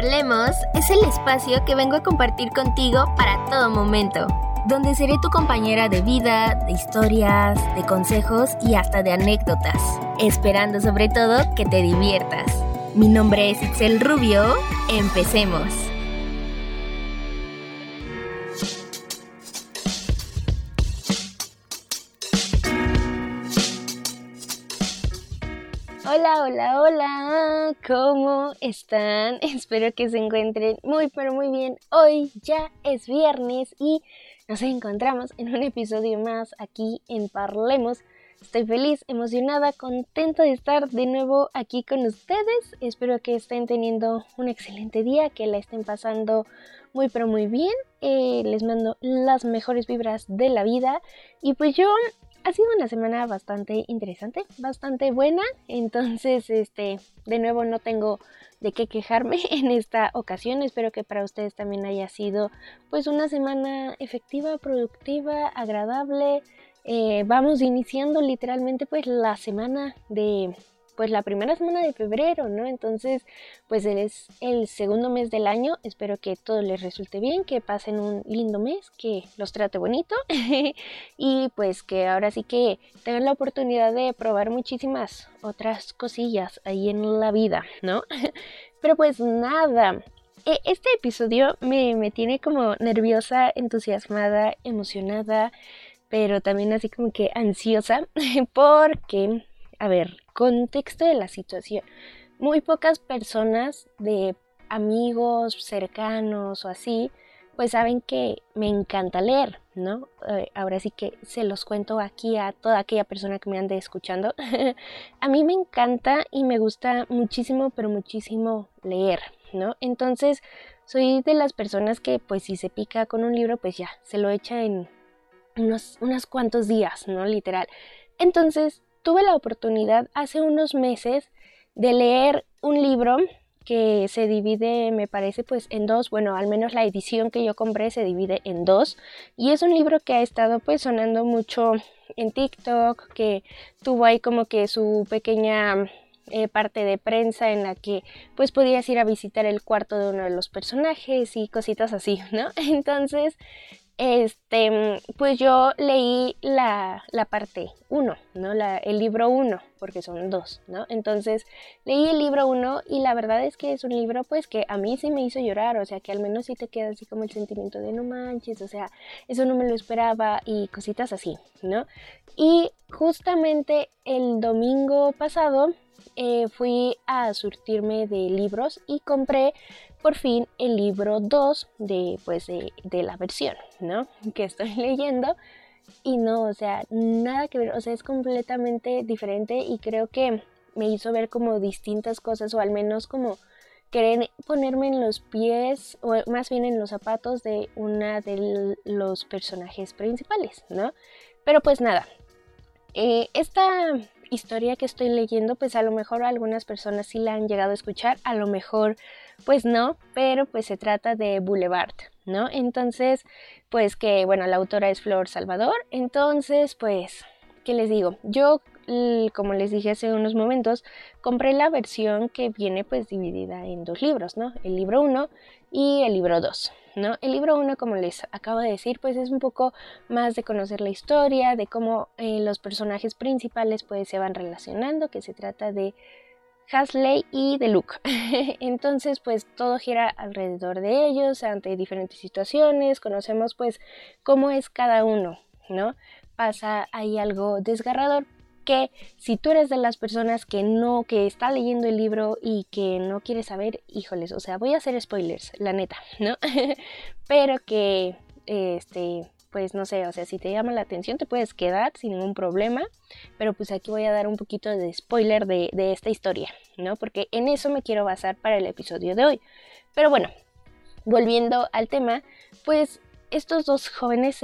Parlemos es el espacio que vengo a compartir contigo para todo momento, donde seré tu compañera de vida, de historias, de consejos y hasta de anécdotas, esperando sobre todo que te diviertas. Mi nombre es Itzel Rubio, empecemos. ¿Cómo están? Espero que se encuentren muy, pero muy bien. Hoy ya es viernes y nos encontramos en un episodio más aquí en Parlemos. Estoy feliz, emocionada, contenta de estar de nuevo aquí con ustedes. Espero que estén teniendo un excelente día, que la estén pasando muy, pero muy bien. Eh, les mando las mejores vibras de la vida. Y pues yo ha sido una semana bastante interesante, bastante buena. Entonces, este, de nuevo no tengo de qué quejarme en esta ocasión. Espero que para ustedes también haya sido pues una semana efectiva, productiva, agradable. Eh, vamos iniciando literalmente pues la semana de pues la primera semana de febrero, ¿no? Entonces, pues es el segundo mes del año. Espero que todo les resulte bien, que pasen un lindo mes, que los trate bonito y pues que ahora sí que tengan la oportunidad de probar muchísimas otras cosillas ahí en la vida, ¿no? Pero pues nada, e, este episodio me, me tiene como nerviosa, entusiasmada, emocionada, pero también así como que ansiosa porque a ver, contexto de la situación. Muy pocas personas de amigos cercanos o así, pues saben que me encanta leer, ¿no? Eh, ahora sí que se los cuento aquí a toda aquella persona que me ande escuchando. a mí me encanta y me gusta muchísimo, pero muchísimo leer, ¿no? Entonces, soy de las personas que pues si se pica con un libro, pues ya, se lo echa en unos, unos cuantos días, ¿no? Literal. Entonces, tuve la oportunidad hace unos meses de leer un libro que se divide, me parece, pues en dos, bueno, al menos la edición que yo compré se divide en dos, y es un libro que ha estado pues sonando mucho en TikTok, que tuvo ahí como que su pequeña eh, parte de prensa en la que pues podías ir a visitar el cuarto de uno de los personajes y cositas así, ¿no? Entonces este, pues yo leí la, parte 1, ¿no? La, el libro 1, porque son dos, ¿no? Entonces leí el libro 1 y la verdad es que es un libro pues que a mí sí me hizo llorar, o sea que al menos sí te queda así como el sentimiento de no manches, o sea, eso no me lo esperaba y cositas así, ¿no? Y justamente el domingo pasado eh, fui a surtirme de libros y compré por fin el libro 2 de, pues, de, la versión, ¿no? Que estoy leyendo. Y no, o sea, nada que ver, o sea, es completamente diferente y creo que me hizo ver como distintas cosas o al menos como querer ponerme en los pies o más bien en los zapatos de una de los personajes principales, ¿no? Pero pues nada, eh, esta historia que estoy leyendo, pues a lo mejor algunas personas sí la han llegado a escuchar, a lo mejor pues no, pero pues se trata de Boulevard, ¿no? Entonces, pues que, bueno, la autora es Flor Salvador, entonces, pues, ¿qué les digo? Yo, como les dije hace unos momentos, compré la versión que viene pues dividida en dos libros, ¿no? El libro 1 y el libro 2. ¿no? El libro 1, como les acabo de decir, pues es un poco más de conocer la historia, de cómo eh, los personajes principales pues se van relacionando, que se trata de Hasley y de Luke. Entonces, pues todo gira alrededor de ellos, ante diferentes situaciones, conocemos pues cómo es cada uno, ¿no? Pasa ahí algo desgarrador, que si tú eres de las personas que no, que está leyendo el libro y que no quiere saber, híjoles, o sea, voy a hacer spoilers, la neta, ¿no? Pero que, este, pues no sé, o sea, si te llama la atención te puedes quedar sin ningún problema, pero pues aquí voy a dar un poquito de spoiler de, esta historia, ¿no? Porque en eso me quiero basar para el episodio de hoy. Pero bueno, volviendo al tema, pues estos dos jóvenes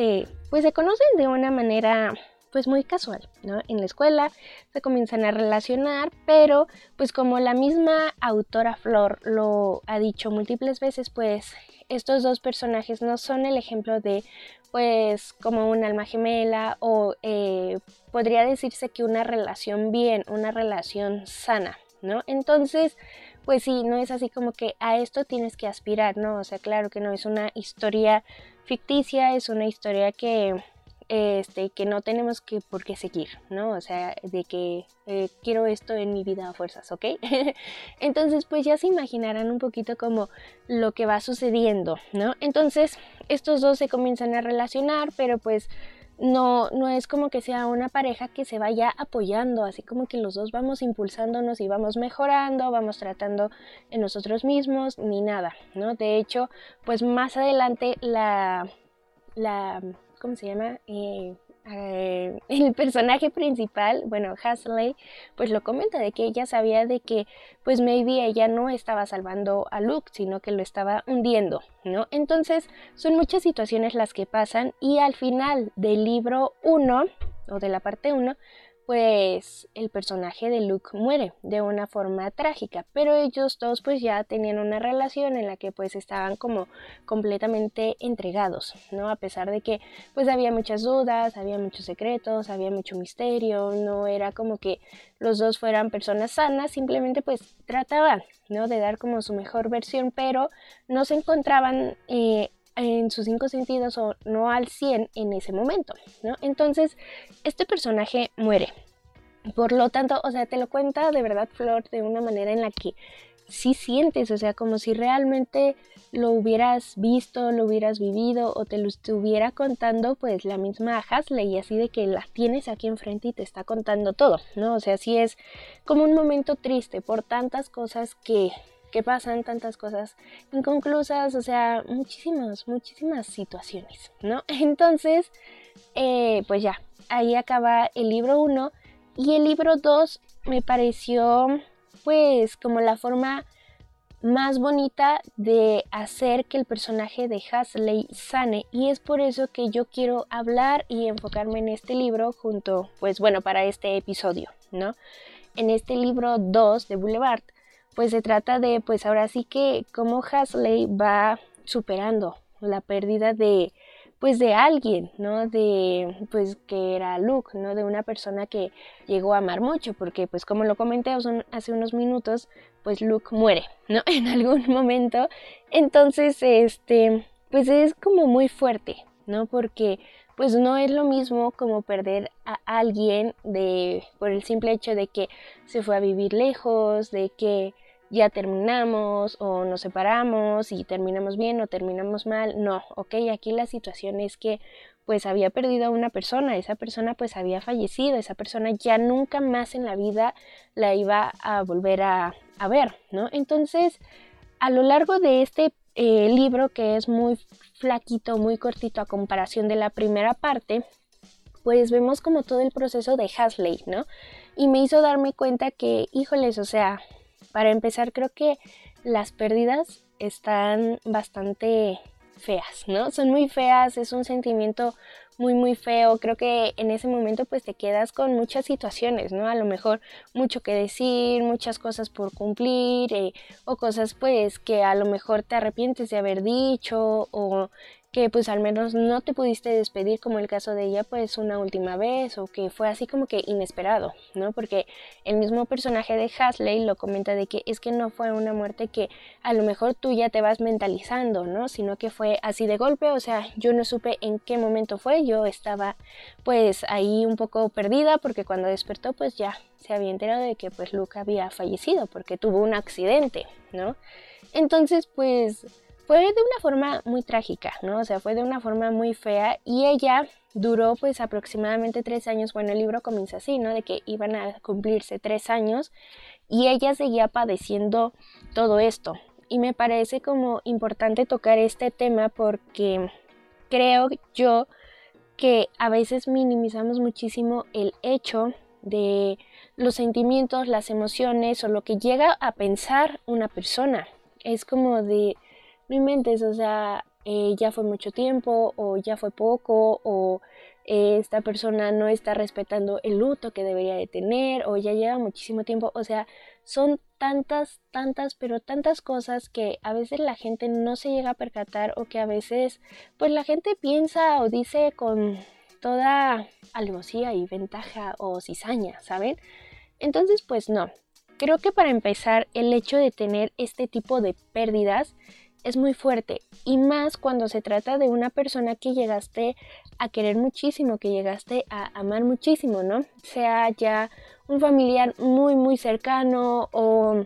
pues se conocen de una manera pues muy casual, ¿no? En la escuela se comienzan a relacionar, pero pues como la misma autora Flor lo ha dicho múltiples veces, pues estos dos personajes no son el ejemplo de pues como un alma gemela o eh, podría decirse que una relación bien, una relación sana, ¿no? Entonces, pues sí, no es así como que a esto tienes que aspirar, ¿no? O sea, claro que no, es una historia ficticia, es una historia que este, que no tenemos que por qué seguir, ¿no? O sea, de que eh, quiero esto en mi vida a fuerzas, ¿ok? Entonces, pues ya se imaginarán un poquito como lo que va sucediendo, ¿no? Entonces, estos dos se comienzan a relacionar, pero pues no, no es como que sea una pareja que se vaya apoyando, así como que los dos vamos impulsándonos y vamos mejorando, vamos tratando en nosotros mismos, ni nada, ¿no? De hecho, pues más adelante la, la ¿cómo se llama? Eh, eh, el personaje principal, bueno, Hasley, pues lo comenta de que ella sabía de que, pues maybe ella no estaba salvando a Luke, sino que lo estaba hundiendo, ¿no? Entonces, son muchas situaciones las que pasan y al final del libro 1, o de la parte 1, pues el personaje de Luke muere de una forma trágica, pero ellos dos pues ya tenían una relación en la que pues estaban como completamente entregados, ¿no? A pesar de que pues había muchas dudas, había muchos secretos, había mucho misterio, no era como que los dos fueran personas sanas, simplemente pues trataban, ¿no? De dar como su mejor versión, pero no se encontraban eh, en sus cinco sentidos o no al 100 en ese momento, ¿no? Entonces, este personaje muere. Por lo tanto, o sea, te lo cuenta de verdad Flor de una manera en la que sí sientes, o sea, como si realmente lo hubieras visto, lo hubieras vivido o te lo estuviera contando pues la misma Hasley, así de que la tienes aquí enfrente y te está contando todo, ¿no? O sea, sí es como un momento triste por tantas cosas que que pasan tantas cosas inconclusas, o sea, muchísimas, muchísimas situaciones, ¿no? Entonces, eh, pues ya, ahí acaba el libro 1 y el libro 2 me pareció pues como la forma más bonita de hacer que el personaje de Hasley sane y es por eso que yo quiero hablar y enfocarme en este libro junto, pues bueno, para este episodio, ¿no? En este libro 2 de Boulevard pues se trata de, pues ahora sí que cómo Hasley va superando la pérdida de, pues de alguien, ¿no? De, pues que era Luke, ¿no? De una persona que llegó a amar mucho, porque pues como lo comenté hace unos minutos, pues Luke muere, ¿no? En algún momento. Entonces, este, pues es como muy fuerte, ¿no? Porque pues no es lo mismo como perder a alguien de por el simple hecho de que se fue a vivir lejos, de que ya terminamos o nos separamos y terminamos bien o terminamos mal. No, ok, aquí la situación es que pues había perdido a una persona, esa persona pues había fallecido, esa persona ya nunca más en la vida la iba a volver a, ver, ¿no? Entonces, a lo largo de este eh, libro que es muy flaquito, muy cortito a comparación de la primera parte, pues vemos como todo el proceso de Hasley, ¿no? Y me hizo darme cuenta que, híjoles, o sea, para empezar, creo que las pérdidas están bastante feas, ¿no? Son muy feas, es un sentimiento muy muy feo, creo que en ese momento pues te quedas con muchas situaciones, ¿no? A lo mejor mucho que decir, muchas cosas por cumplir eh, o cosas pues que a lo mejor te arrepientes de haber dicho o que pues al menos no te pudiste despedir como el caso de ella pues una última vez o que fue así como que inesperado, ¿no? Porque el mismo personaje de Hasley lo comenta de que es que no fue una muerte que a lo mejor tú ya te vas mentalizando, ¿no? Sino que fue así de golpe, o sea, yo no supe en qué momento fue, yo estaba pues ahí un poco perdida porque cuando despertó pues ya se había enterado de que pues Luke había fallecido porque tuvo un accidente, ¿no? Entonces pues fue de una forma muy trágica, ¿no? O sea, fue de una forma muy fea y ella duró pues aproximadamente tres años, bueno, el libro comienza así, ¿no? De que iban a cumplirse tres años y ella seguía padeciendo todo esto. Y me parece como importante tocar este tema porque creo yo que a veces minimizamos muchísimo el hecho de los sentimientos, las emociones o lo que llega a pensar una persona. Es como de, no inventes, o sea, eh, ya fue mucho tiempo o ya fue poco o eh, esta persona no está respetando el luto que debería de tener o ya lleva muchísimo tiempo, o sea, son tantas, tantas, pero tantas cosas que a veces la gente no se llega a percatar o que a veces pues la gente piensa o dice con toda alevosía y ventaja o cizaña, ¿saben? Entonces pues no, creo que para empezar el hecho de tener este tipo de pérdidas es muy fuerte y más cuando se trata de una persona que llegaste a querer muchísimo, que llegaste a amar muchísimo, ¿no? Sea ya un familiar muy muy cercano o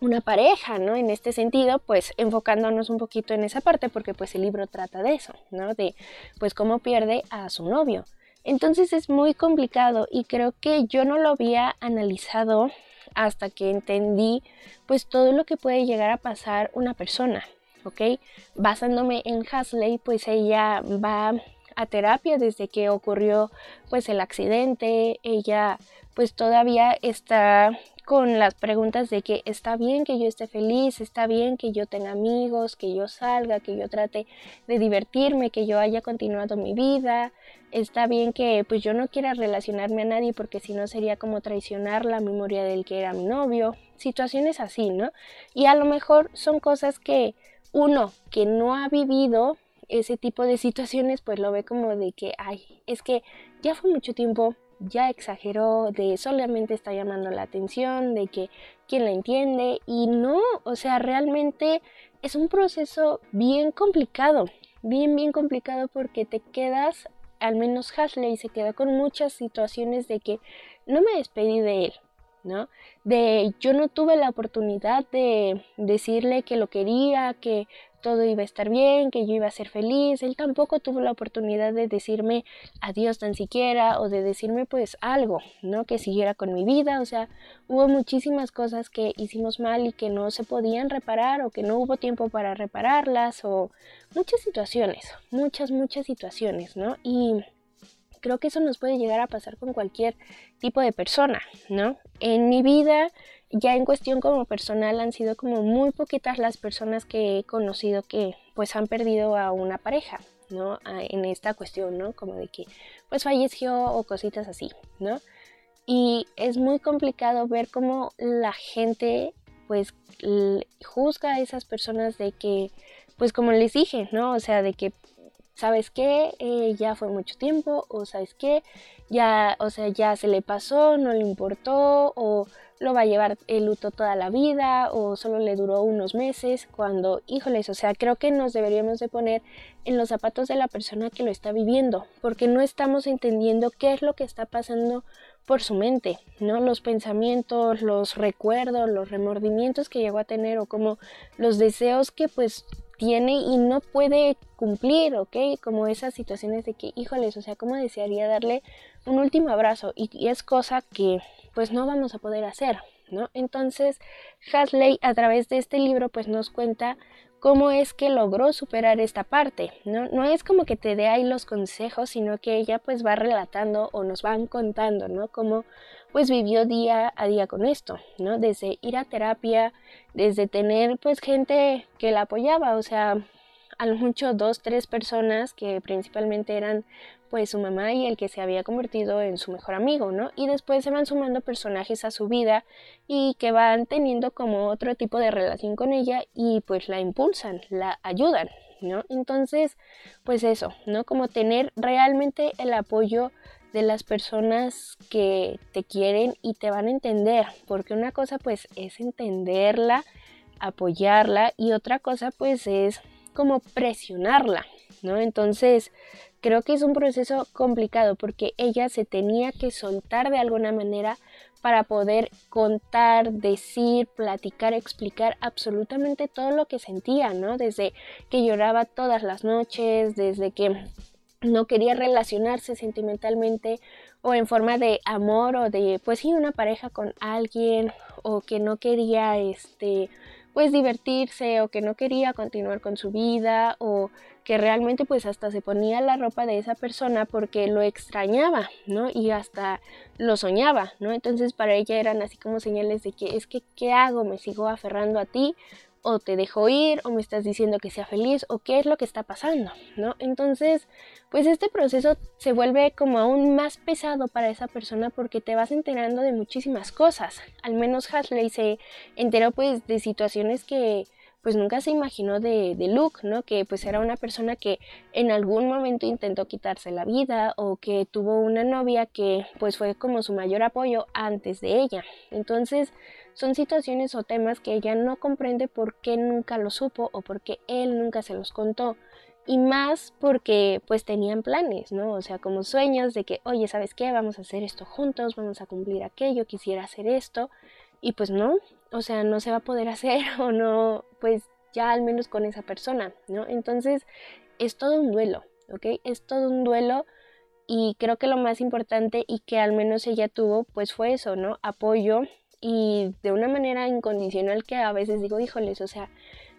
una pareja, ¿no? En este sentido, pues enfocándonos un poquito en esa parte porque pues el libro trata de eso, ¿no? De pues cómo pierde a su novio. Entonces es muy complicado y creo que yo no lo había analizado hasta que entendí pues todo lo que puede llegar a pasar una persona, ¿ok? Basándome en Hasley, pues ella va a terapia desde que ocurrió pues el accidente, ella pues todavía está con las preguntas de que está bien que yo esté feliz, está bien que yo tenga amigos, que yo salga, que yo trate de divertirme, que yo haya continuado mi vida, está bien que pues yo no quiera relacionarme a nadie porque si no sería como traicionar la memoria del que era mi novio, situaciones así, ¿no? Y a lo mejor son cosas que uno que no ha vivido ese tipo de situaciones pues lo ve como de que, ay, es que ya fue mucho tiempo, ya exageró, de solamente está llamando la atención, de que quien la entiende y no, o sea, realmente es un proceso bien complicado, bien, bien complicado porque te quedas, al menos Hasley se queda con muchas situaciones de que no me despedí de él, ¿no? De yo no tuve la oportunidad de decirle que lo quería, que todo iba a estar bien, que yo iba a ser feliz. Él tampoco tuvo la oportunidad de decirme adiós tan siquiera o de decirme pues algo, ¿no? Que siguiera con mi vida. O sea, hubo muchísimas cosas que hicimos mal y que no se podían reparar o que no hubo tiempo para repararlas o muchas situaciones, muchas, muchas situaciones, ¿no? Y creo que eso nos puede llegar a pasar con cualquier tipo de persona, ¿no? En mi vida, ya en cuestión como personal, han sido como muy poquitas las personas que he conocido que pues han perdido a una pareja, ¿no? En esta cuestión, ¿no? Como de que pues falleció o cositas así, ¿no? Y es muy complicado ver cómo la gente pues juzga a esas personas de que, pues como les dije, ¿no? O sea, de que ¿sabes qué? Eh, ya fue mucho tiempo, o ¿sabes qué? Ya, o sea, ya se le pasó, no le importó, o lo va a llevar el luto toda la vida, o solo le duró unos meses, cuando, híjoles, o sea, creo que nos deberíamos de poner en los zapatos de la persona que lo está viviendo, porque no estamos entendiendo qué es lo que está pasando por su mente, ¿no? Los pensamientos, los recuerdos, los remordimientos que llegó a tener o como los deseos que pues tiene y no puede cumplir, ¿ok? Como esas situaciones de que, híjoles, o sea, ¿cómo desearía darle un último abrazo? Y, es cosa que pues no vamos a poder hacer, ¿no? Entonces, Hasley a través de este libro pues nos cuenta cómo es que logró superar esta parte, ¿no? No es como que te dé ahí los consejos, sino que ella pues va relatando o nos van contando, ¿no? Cómo pues vivió día a día con esto, ¿no? Desde ir a terapia, desde tener pues gente que la apoyaba, o sea, a lo mucho dos, tres personas que principalmente eran pues su mamá y el que se había convertido en su mejor amigo, ¿no? Y después se van sumando personajes a su vida y que van teniendo como otro tipo de relación con ella y pues la impulsan, la ayudan, ¿no? Entonces, pues eso, ¿no? Como tener realmente el apoyo de las personas que te quieren y te van a entender, porque una cosa pues es entenderla, apoyarla y otra cosa pues es como presionarla, ¿no? Entonces, creo que es un proceso complicado porque ella se tenía que soltar de alguna manera para poder contar, decir, platicar, explicar absolutamente todo lo que sentía, ¿no? Desde que lloraba todas las noches, desde que no quería relacionarse sentimentalmente o en forma de amor o de, pues sí, una pareja con alguien o que no quería, este, pues divertirse o que no quería continuar con su vida o que realmente pues hasta se ponía la ropa de esa persona porque lo extrañaba, ¿no? Y hasta lo soñaba, ¿no? Entonces para ella eran así como señales de que es que, ¿qué hago? ¿Me sigo aferrando a ti? O te dejo ir o me estás diciendo que sea feliz o qué es lo que está pasando, ¿no? Entonces, pues este proceso se vuelve como aún más pesado para esa persona porque te vas enterando de muchísimas cosas. Al menos Hasley se enteró pues de situaciones que pues nunca se imaginó de, de, Luke, ¿no? Que pues era una persona que en algún momento intentó quitarse la vida o que tuvo una novia que pues fue como su mayor apoyo antes de ella. Entonces son situaciones o temas que ella no comprende por qué nunca lo supo o por qué él nunca se los contó. Y más porque pues tenían planes, ¿no? O sea, como sueños de que, oye, ¿sabes qué? Vamos a hacer esto juntos, vamos a cumplir aquello, quisiera hacer esto. Y pues no, o sea, no se va a poder hacer o no, pues ya al menos con esa persona, ¿no? Entonces es todo un duelo, ¿ok? Es todo un duelo y creo que lo más importante y que al menos ella tuvo, pues fue eso, ¿no? Apoyo y de una manera incondicional que a veces digo, híjoles, o sea,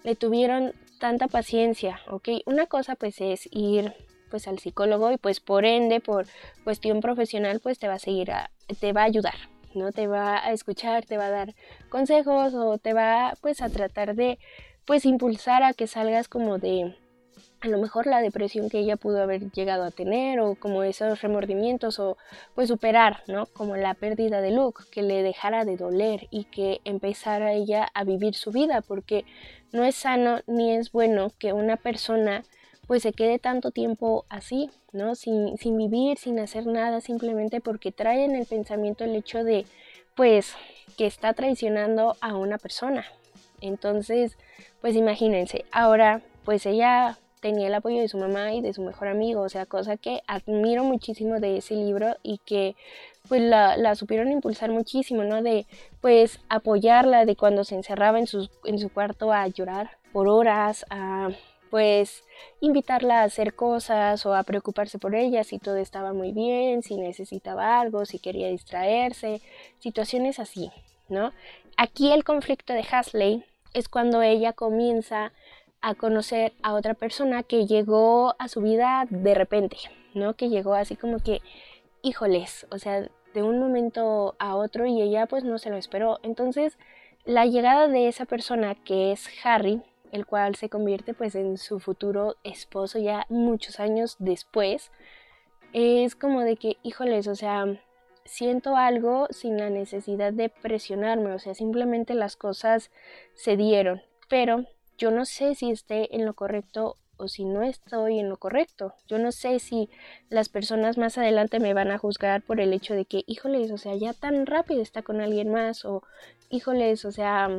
le tuvieron tanta paciencia, ¿ok? Una cosa pues es ir pues al psicólogo y pues por ende, por cuestión profesional, pues te va a seguir, a, te va a ayudar, ¿no? Te va a escuchar, te va a dar consejos o te va pues a tratar de pues impulsar a que salgas como de a lo mejor la depresión que ella pudo haber llegado a tener o como esos remordimientos o pues superar, ¿no? Como la pérdida de Luke, que le dejara de doler y que empezara ella a vivir su vida, porque no es sano ni es bueno que una persona pues se quede tanto tiempo así, ¿no? Sin, sin vivir, sin hacer nada, simplemente porque trae en el pensamiento el hecho de pues que está traicionando a una persona. Entonces, pues imagínense, ahora pues ella tenía el apoyo de su mamá y de su mejor amigo, o sea, cosa que admiro muchísimo de ese libro y que pues la, supieron impulsar muchísimo, ¿no? De pues apoyarla, de cuando se encerraba en su, en su cuarto a llorar por horas, a pues invitarla a hacer cosas o a preocuparse por ella si todo estaba muy bien, si necesitaba algo, si quería distraerse, situaciones así, ¿no? Aquí el conflicto de Hasley es cuando ella comienza a conocer a otra persona que llegó a su vida de repente, ¿no? Que llegó así como que, híjoles, o sea, de un momento a otro y ella pues no se lo esperó. Entonces, la llegada de esa persona que es Harry, el cual se convierte pues en su futuro esposo ya muchos años después, es como de que, híjoles, o sea, siento algo sin la necesidad de presionarme, o sea, simplemente las cosas se dieron, pero yo no sé si esté en lo correcto o si no estoy en lo correcto. Yo no sé si las personas más adelante me van a juzgar por el hecho de que, híjoles, o sea, ya tan rápido está con alguien más o, híjoles, o sea,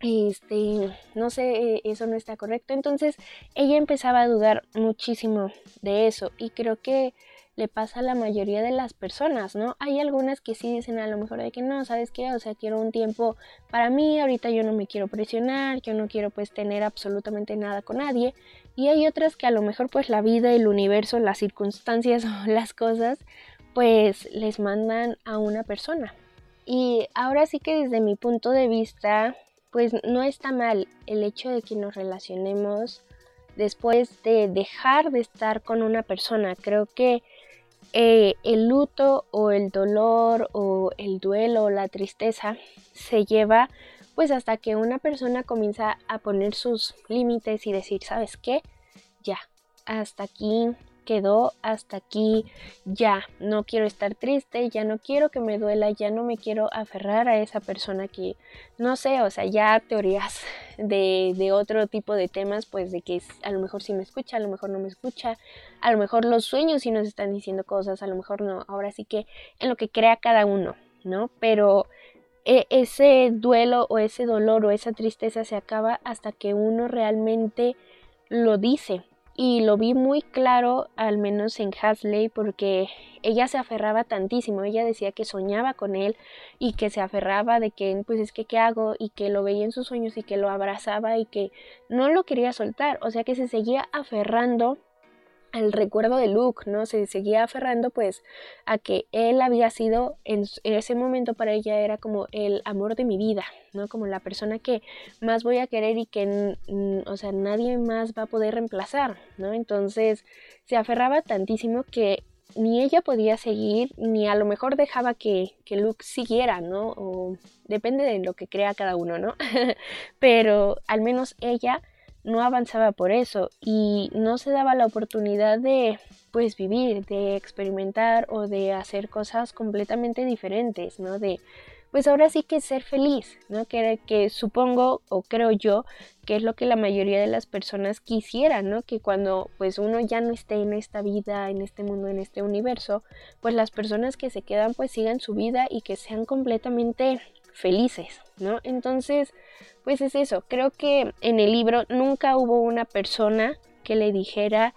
este, no sé, eso no está correcto. Entonces ella empezaba a dudar muchísimo de eso y creo que le pasa a la mayoría de las personas, ¿no? Hay algunas que sí dicen a lo mejor de que no, ¿sabes qué? O sea, quiero un tiempo para mí, ahorita yo no me quiero presionar, yo no quiero pues tener absolutamente nada con nadie. Y hay otras que a lo mejor pues la vida, el universo, las circunstancias o las cosas pues les mandan a una persona. Y ahora sí que desde mi punto de vista pues no está mal el hecho de que nos relacionemos después de dejar de estar con una persona. Creo que eh, el luto o el dolor o el duelo o la tristeza se lleva pues hasta que una persona comienza a poner sus límites y decir, ¿sabes qué? Ya, hasta aquí quedó hasta aquí ya, no quiero estar triste, ya no quiero que me duela, ya no me quiero aferrar a esa persona que, no sé, o sea, ya teorías de, de otro tipo de temas, pues de que a lo mejor sí me escucha, a lo mejor no me escucha, a lo mejor los sueños sí nos están diciendo cosas, a lo mejor no, ahora sí que en lo que crea cada uno, ¿no? Pero e, ese duelo o ese dolor o esa tristeza se acaba hasta que uno realmente lo dice, y lo vi muy claro, al menos en Hasley, porque ella se aferraba tantísimo, ella decía que soñaba con él y que se aferraba de que, pues es que, ¿qué hago? Y que lo veía en sus sueños y que lo abrazaba y que no lo quería soltar, o sea que se seguía aferrando al recuerdo de Luke, ¿no? Se seguía aferrando pues a que él había sido en ese momento para ella era como el amor de mi vida, ¿no? Como la persona que más voy a querer y que, o sea, nadie más va a poder reemplazar, ¿no? Entonces se aferraba tantísimo que ni ella podía seguir, ni a lo mejor dejaba que, que Luke siguiera, ¿no? O depende de lo que crea cada uno, ¿no? Pero al menos ella no avanzaba por eso y no se daba la oportunidad de pues vivir, de experimentar o de hacer cosas completamente diferentes, ¿no? De pues ahora sí que ser feliz, ¿no? Que, que supongo o creo yo que es lo que la mayoría de las personas quisieran, ¿no? Que cuando pues uno ya no esté en esta vida, en este mundo, en este universo, pues las personas que se quedan pues sigan su vida y que sean completamente felices, ¿no? Entonces, pues es eso, creo que en el libro nunca hubo una persona que le dijera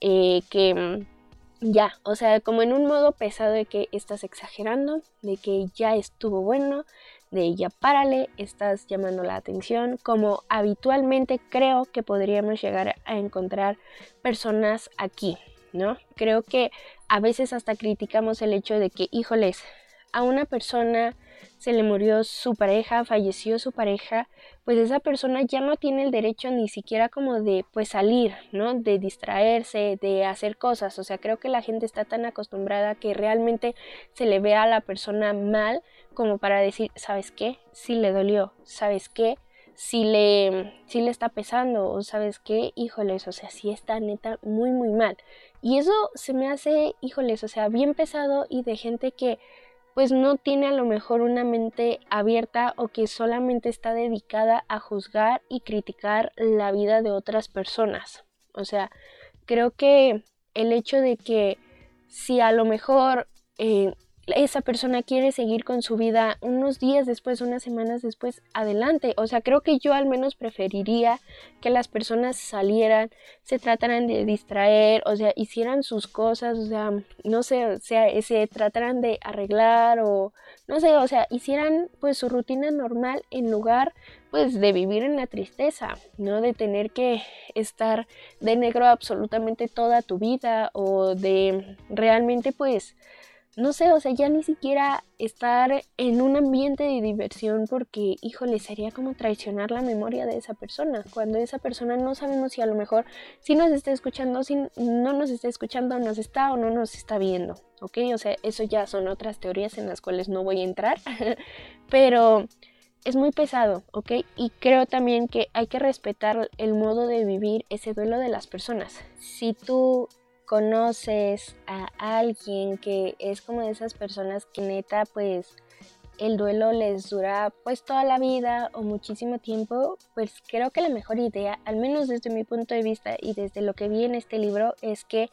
eh, que mm, ya, o sea, como en un modo pesado de que estás exagerando, de que ya estuvo bueno, de ya párale, estás llamando la atención, como habitualmente creo que podríamos llegar a encontrar personas aquí, ¿no? Creo que a veces hasta criticamos el hecho de que, híjoles, a una persona se le murió su pareja, falleció su pareja, pues esa persona ya no tiene el derecho ni siquiera como de pues salir, ¿no? De distraerse, de hacer cosas. O sea, creo que la gente está tan acostumbrada que realmente se le ve a la persona mal como para decir, ¿sabes qué? Sí le dolió, ¿sabes qué? Si le, si le está pesando o sabes qué, híjoles, o sea, sí está neta muy, muy mal. Y eso se me hace, híjoles, o sea, bien pesado y de gente que pues no tiene a lo mejor una mente abierta o que solamente está dedicada a juzgar y criticar la vida de otras personas. O sea, creo que el hecho de que si a lo mejor eh, esa persona quiere seguir con su vida unos días después, unas semanas después, adelante. O sea, creo que yo al menos preferiría que las personas salieran, se trataran de distraer, o sea, hicieran sus cosas, o sea, no sé, o sea, se trataran de arreglar o no sé, o sea, hicieran pues su rutina normal en lugar pues de vivir en la tristeza, ¿no? De tener que estar de negro absolutamente toda tu vida o de realmente pues no sé, o sea, ya ni siquiera estar en un ambiente de diversión porque, híjole, sería como traicionar la memoria de esa persona. Cuando esa persona no sabemos si a lo mejor si nos está escuchando, si no nos está escuchando, nos está o no nos está viendo, ¿ok? O sea, eso ya son otras teorías en las cuales no voy a entrar, pero es muy pesado, ¿ok? Y creo también que hay que respetar el modo de vivir ese duelo de las personas. Si tú conoces a alguien que es como de esas personas que neta pues el duelo les dura pues toda la vida o muchísimo tiempo, pues creo que la mejor idea, al menos desde mi punto de vista y desde lo que vi en este libro, es que,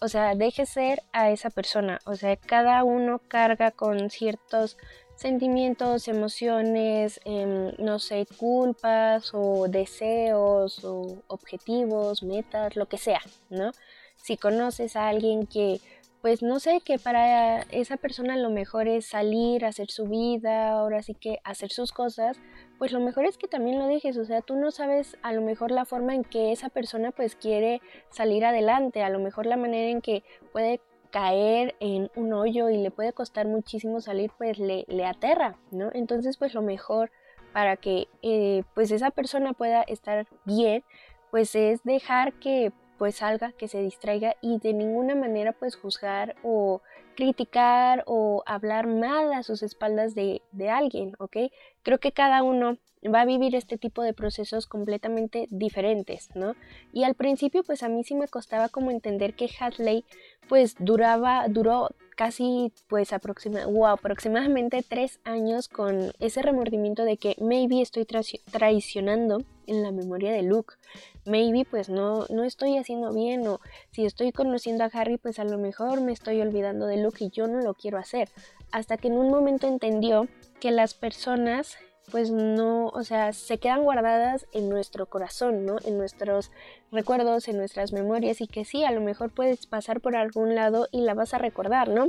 o sea, deje ser a esa persona, o sea, cada uno carga con ciertos sentimientos, emociones, em, no sé, culpas o deseos o objetivos, metas, lo que sea, ¿no? Si conoces a alguien que, pues no sé, que para esa persona lo mejor es salir, hacer su vida, ahora sí que hacer sus cosas, pues lo mejor es que también lo dejes, o sea, tú no sabes a lo mejor la forma en que esa persona pues quiere salir adelante, a lo mejor la manera en que puede caer en un hoyo y le puede costar muchísimo salir, pues le, le aterra, ¿no? Entonces, pues lo mejor para que eh, pues esa persona pueda estar bien, pues es dejar que pues salga, que se distraiga y de ninguna manera pues juzgar o criticar o hablar mal a sus espaldas de, de alguien, ¿ok? Creo que cada uno va a vivir este tipo de procesos completamente diferentes, ¿no? Y al principio pues a mí sí me costaba como entender que Hadley pues duraba, duró casi pues aproximadamente tres años con ese remordimiento de que maybe estoy traicionando en la memoria de Luke, maybe pues no, no estoy haciendo bien o si estoy conociendo a Harry pues a lo mejor me estoy olvidando de Luke y yo no lo quiero hacer, hasta que en un momento entendió que las personas pues no, o sea, se quedan guardadas en nuestro corazón, ¿no? En nuestros recuerdos, en nuestras memorias y que sí, a lo mejor puedes pasar por algún lado y la vas a recordar, ¿no?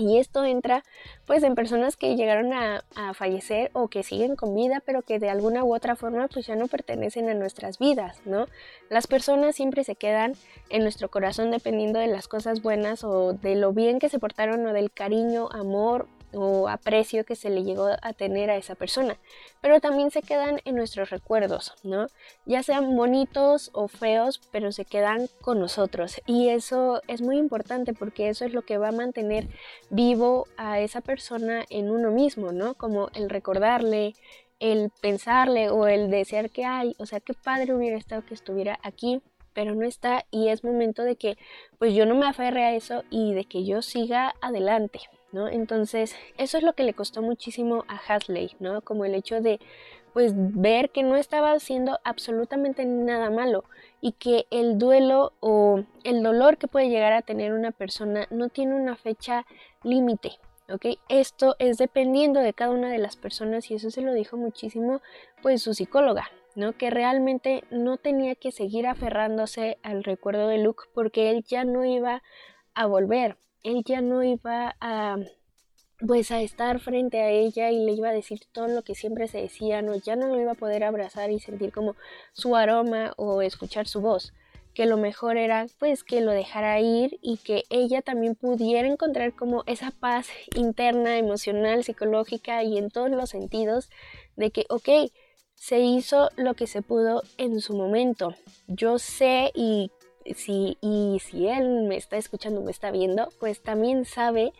Y esto entra pues en personas que llegaron a, a, fallecer o que siguen con vida, pero que de alguna u otra forma pues ya no pertenecen a nuestras vidas, ¿no? Las personas siempre se quedan en nuestro corazón dependiendo de las cosas buenas o de lo bien que se portaron o del cariño, amor o aprecio que se le llegó a tener a esa persona, pero también se quedan en nuestros recuerdos, ¿no? Ya sean bonitos o feos, pero se quedan con nosotros y eso es muy importante porque eso es lo que va a mantener vivo a esa persona en uno mismo, ¿no? Como el recordarle, el pensarle o el desear que hay, o sea, qué padre hubiera estado que estuviera aquí, pero no está y es momento de que pues yo no me aferre a eso y de que yo siga adelante, ¿no? Entonces, eso es lo que le costó muchísimo a Hasley, ¿no? Como el hecho de pues ver que no estaba haciendo absolutamente nada malo y que el duelo o el dolor que puede llegar a tener una persona no tiene una fecha límite. Esto es dependiendo de cada una de las personas y eso se lo dijo muchísimo pues su psicóloga, ¿no? Que realmente no tenía que seguir aferrándose al recuerdo de Luke porque él ya no iba a volver, él ya no iba a pues a estar frente a ella y le iba a decir todo lo que siempre se decía, no, ya no lo iba a poder abrazar y sentir como su aroma o escuchar su voz, que lo mejor era pues que lo dejara ir y que ella también pudiera encontrar como esa paz interna, emocional, psicológica y en todos los sentidos de que, ok, se hizo lo que se pudo en su momento. Yo sé y si, y si él me está escuchando, me está viendo, pues también sabe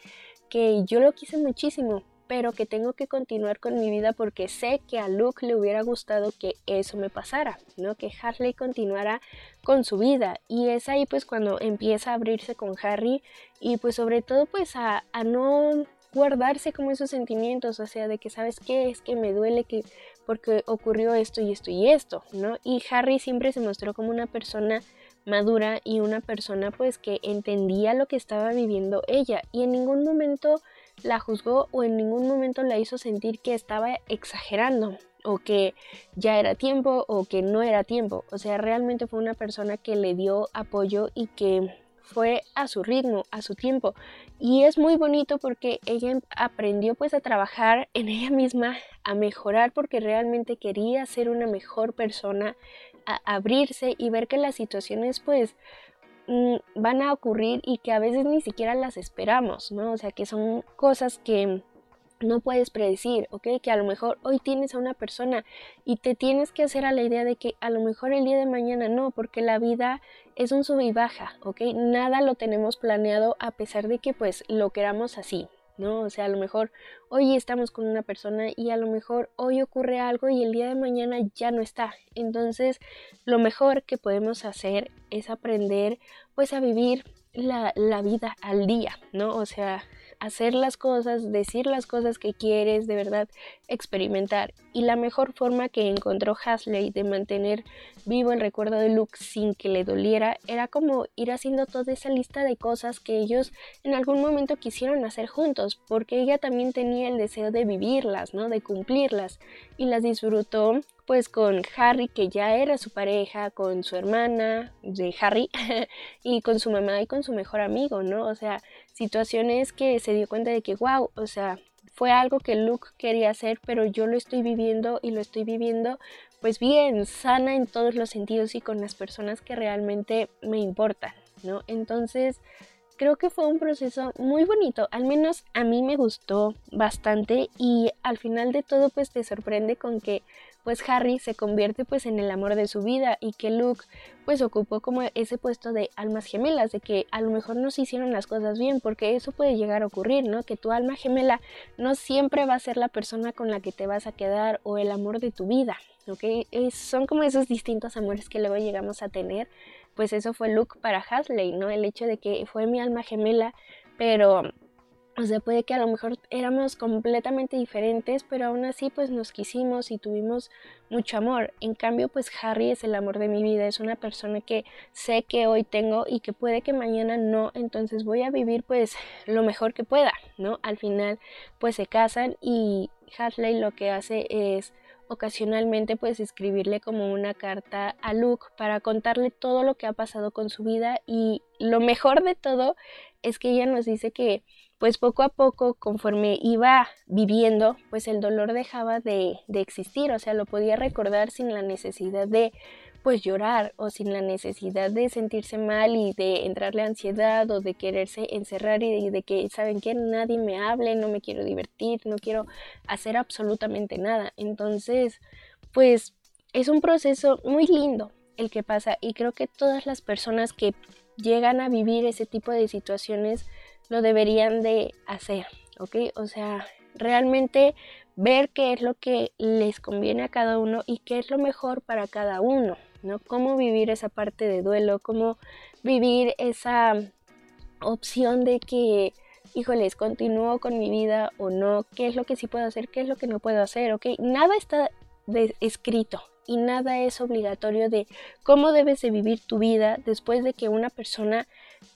que yo lo quise muchísimo, pero que tengo que continuar con mi vida porque sé que a Luke le hubiera gustado que eso me pasara, ¿no? Que Harley continuara con su vida. Y es ahí pues cuando empieza a abrirse con Harry y pues sobre todo pues a, a no guardarse como esos sentimientos, o sea, de que sabes qué es que me duele que porque ocurrió esto y esto y esto, ¿no? Y Harry siempre se mostró como una persona madura y una persona pues que entendía lo que estaba viviendo ella y en ningún momento la juzgó o en ningún momento la hizo sentir que estaba exagerando o que ya era tiempo o que no era tiempo. O sea, realmente fue una persona que le dio apoyo y que fue a su ritmo, a su tiempo. Y es muy bonito porque ella aprendió pues a trabajar en ella misma, a mejorar porque realmente quería ser una mejor persona, abrirse y ver que las situaciones pues mm, van a ocurrir y que a veces ni siquiera las esperamos, ¿no? O sea, que son cosas que no puedes predecir, ¿ok? Que a lo mejor hoy tienes a una persona y te tienes que hacer a la idea de que a lo mejor el día de mañana no, porque la vida es un sub y baja, ¿ok? Nada lo tenemos planeado a pesar de que pues lo queramos así, ¿no? O sea, a lo mejor hoy estamos con una persona y a lo mejor hoy ocurre algo y el día de mañana ya no está. Entonces, lo mejor que podemos hacer es aprender pues a vivir la, la vida al día, ¿no? O sea, hacer las cosas, decir las cosas que quieres, de verdad experimentar. Y la mejor forma que encontró Hasley de mantener vivo el recuerdo de Luke sin que le doliera era como ir haciendo toda esa lista de cosas que ellos en algún momento quisieron hacer juntos, porque ella también tenía el deseo de vivirlas, ¿no? De cumplirlas y las disfrutó pues con Harry que ya era su pareja, con su hermana de Harry y con su mamá y con su mejor amigo, ¿no? O sea, situaciones que se dio cuenta de que, wow, o sea, fue algo que Luke quería hacer, pero yo lo estoy viviendo y lo estoy viviendo pues bien, sana en todos los sentidos y con las personas que realmente me importan, ¿no? Entonces, creo que fue un proceso muy bonito, al menos a mí me gustó bastante y al final de todo pues te sorprende con que pues Harry se convierte pues en el amor de su vida y que Luke pues ocupó como ese puesto de almas gemelas, de que a lo mejor no se hicieron las cosas bien, porque eso puede llegar a ocurrir, ¿no? Que tu alma gemela no siempre va a ser la persona con la que te vas a quedar o el amor de tu vida, ¿ok? son como esos distintos amores que luego llegamos a tener, pues eso fue Luke para Hasley, ¿no? El hecho de que fue mi alma gemela, pero o sea, puede que a lo mejor éramos completamente diferentes, pero aún así pues nos quisimos y tuvimos mucho amor. En cambio, pues Harry es el amor de mi vida, es una persona que sé que hoy tengo y que puede que mañana no, entonces voy a vivir pues lo mejor que pueda, ¿no? Al final pues se casan y Harley lo que hace es ocasionalmente pues escribirle como una carta a Luke para contarle todo lo que ha pasado con su vida y lo mejor de todo es que ella nos dice que pues poco a poco, conforme iba viviendo, pues el dolor dejaba de, existir, o sea, lo podía recordar sin la necesidad de pues llorar o sin la necesidad de sentirse mal y de entrarle ansiedad o de quererse encerrar y de, de, que, ¿saben que Nadie me hable, no me quiero divertir, no quiero hacer absolutamente nada. Entonces, pues es un proceso muy lindo el que pasa y creo que todas las personas que llegan a vivir ese tipo de situaciones lo deberían de hacer, ¿ok? O sea, realmente ver qué es lo que les conviene a cada uno y qué es lo mejor para cada uno, ¿no? Cómo vivir esa parte de duelo, cómo vivir esa opción de que, híjoles, continúo con mi vida o no, qué es lo que sí puedo hacer, qué es lo que no puedo hacer, ¿ok? Nada está escrito y nada es obligatorio de cómo debes de vivir tu vida después de que una persona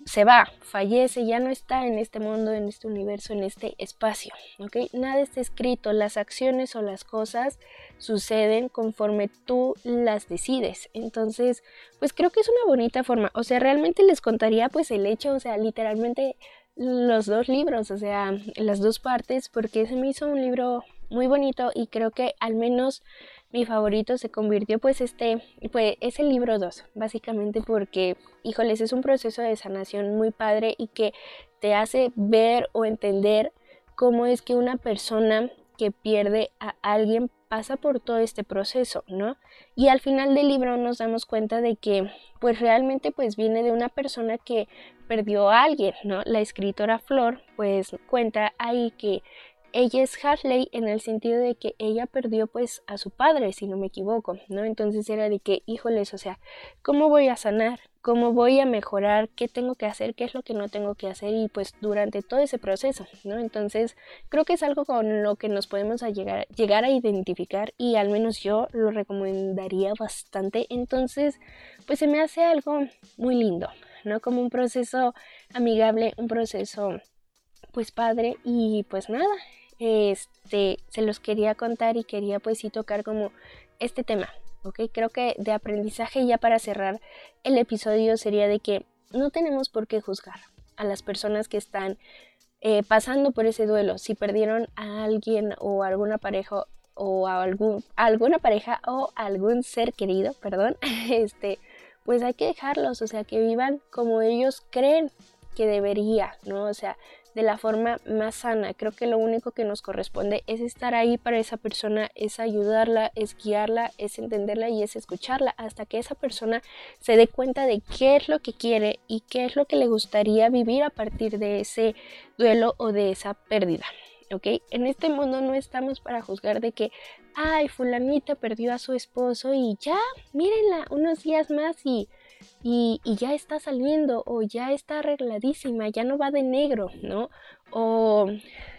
se va, fallece, ya no está en este mundo, en este universo, en este espacio, ¿ok? Nada está escrito, las acciones o las cosas suceden conforme tú las decides. Entonces, pues creo que es una bonita forma, o sea, realmente les contaría pues el hecho, o sea, literalmente los dos libros, o sea, las dos partes, porque se me hizo un libro muy bonito y creo que al menos mi favorito se convirtió pues este, pues es el libro 2, básicamente porque, híjoles, es un proceso de sanación muy padre y que te hace ver o entender cómo es que una persona que pierde a alguien pasa por todo este proceso, ¿no? Y al final del libro nos damos cuenta de que pues realmente pues viene de una persona que perdió a alguien, ¿no? La escritora Flor pues cuenta ahí que ella es Harley en el sentido de que ella perdió pues a su padre, si no me equivoco, ¿no? Entonces era de que, híjoles, o sea, ¿cómo voy a sanar? ¿Cómo voy a mejorar? ¿Qué tengo que hacer? ¿Qué es lo que no tengo que hacer? Y pues durante todo ese proceso, ¿no? Entonces creo que es algo con lo que nos podemos llegar, llegar a identificar y al menos yo lo recomendaría bastante. Entonces, pues se me hace algo muy lindo, ¿no? Como un proceso amigable, un proceso pues padre y pues nada, este, se los quería contar y quería pues sí tocar como este tema, ¿ok? Creo que de aprendizaje ya para cerrar el episodio sería de que no tenemos por qué juzgar a las personas que están eh, pasando por ese duelo, si perdieron a alguien o a alguna pareja o a, algún, alguna pareja o algún ser querido, perdón, este, pues hay que dejarlos, o sea, que vivan como ellos creen que debería, ¿no? O sea, de la forma más sana. Creo que lo único que nos corresponde es estar ahí para esa persona, es ayudarla, es guiarla, es entenderla y es escucharla hasta que esa persona se dé cuenta de qué es lo que quiere y qué es lo que le gustaría vivir a partir de ese duelo o de esa pérdida. ¿Ok? En este mundo no estamos para juzgar de que, ay, fulanita perdió a su esposo y ya, mírenla unos días más y y, ya está saliendo o ya está arregladísima, ya no va de negro, ¿no? O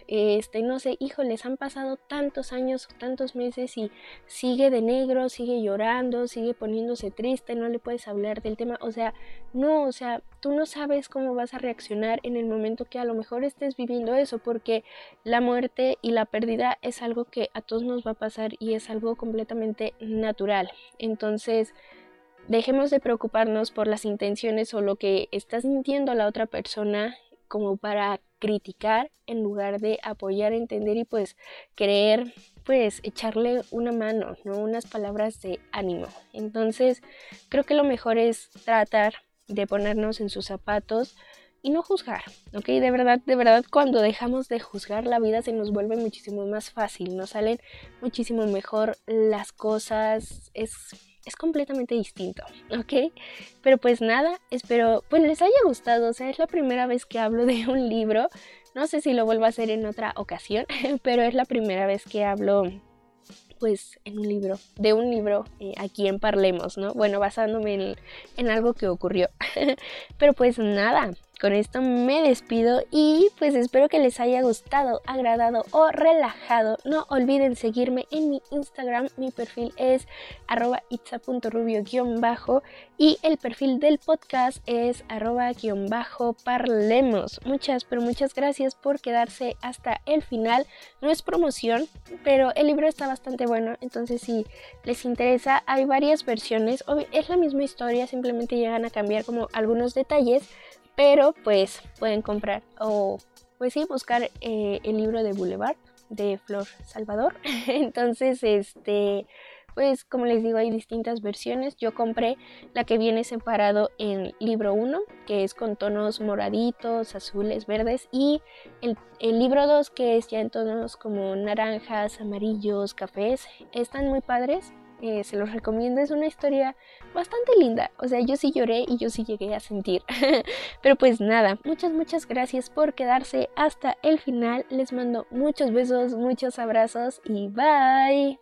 este, no sé, híjoles, han pasado tantos años o tantos meses y sigue de negro, sigue llorando, sigue poniéndose triste, no le puedes hablar del tema, o sea, no, o sea, tú no sabes cómo vas a reaccionar en el momento que a lo mejor estés viviendo eso, porque la muerte y la pérdida es algo que a todos nos va a pasar y es algo completamente natural. Entonces, dejemos de preocuparnos por las intenciones o lo que está sintiendo la otra persona como para criticar en lugar de apoyar, entender y pues creer, pues echarle una mano, ¿no? Unas palabras de ánimo. Entonces, creo que lo mejor es tratar de ponernos en sus zapatos y no juzgar, ¿ok? De verdad, de verdad, cuando dejamos de juzgar, la vida se nos vuelve muchísimo más fácil, nos salen muchísimo mejor las cosas, es es completamente distinto, ¿ok? Pero pues nada, espero, pues les haya gustado, o sea, es la primera vez que hablo de un libro, no sé si lo vuelvo a hacer en otra ocasión, pero es la primera vez que hablo pues en un libro, de un libro eh, aquí en Parlemos, ¿no? Bueno, basándome en, en algo que ocurrió. pero pues nada, con esto me despido y pues espero que les haya gustado, agradado o relajado. No olviden seguirme en mi Instagram, mi perfil es arroba itza.rubio-bajo y el perfil del podcast es arroba-parlemos. Muchas, pero muchas gracias por quedarse hasta el final. No es promoción, pero el libro está bastante bueno, entonces si les interesa hay varias versiones. Es la misma historia, simplemente llegan a cambiar como algunos detalles pero pues pueden comprar o pues sí buscar eh, el libro de Boulevard de Flor Salvador. Entonces, este, pues como les digo, hay distintas versiones. Yo compré la que viene separado en libro 1, que es con tonos moraditos, azules, verdes, y el, el libro 2, que es ya en tonos como naranjas, amarillos, cafés. Están muy padres. Eh, se los recomiendo, es una historia bastante linda, o sea, yo sí lloré y yo sí llegué a sentir. Pero pues nada, muchas, muchas gracias por quedarse hasta el final, les mando muchos besos, muchos abrazos y bye.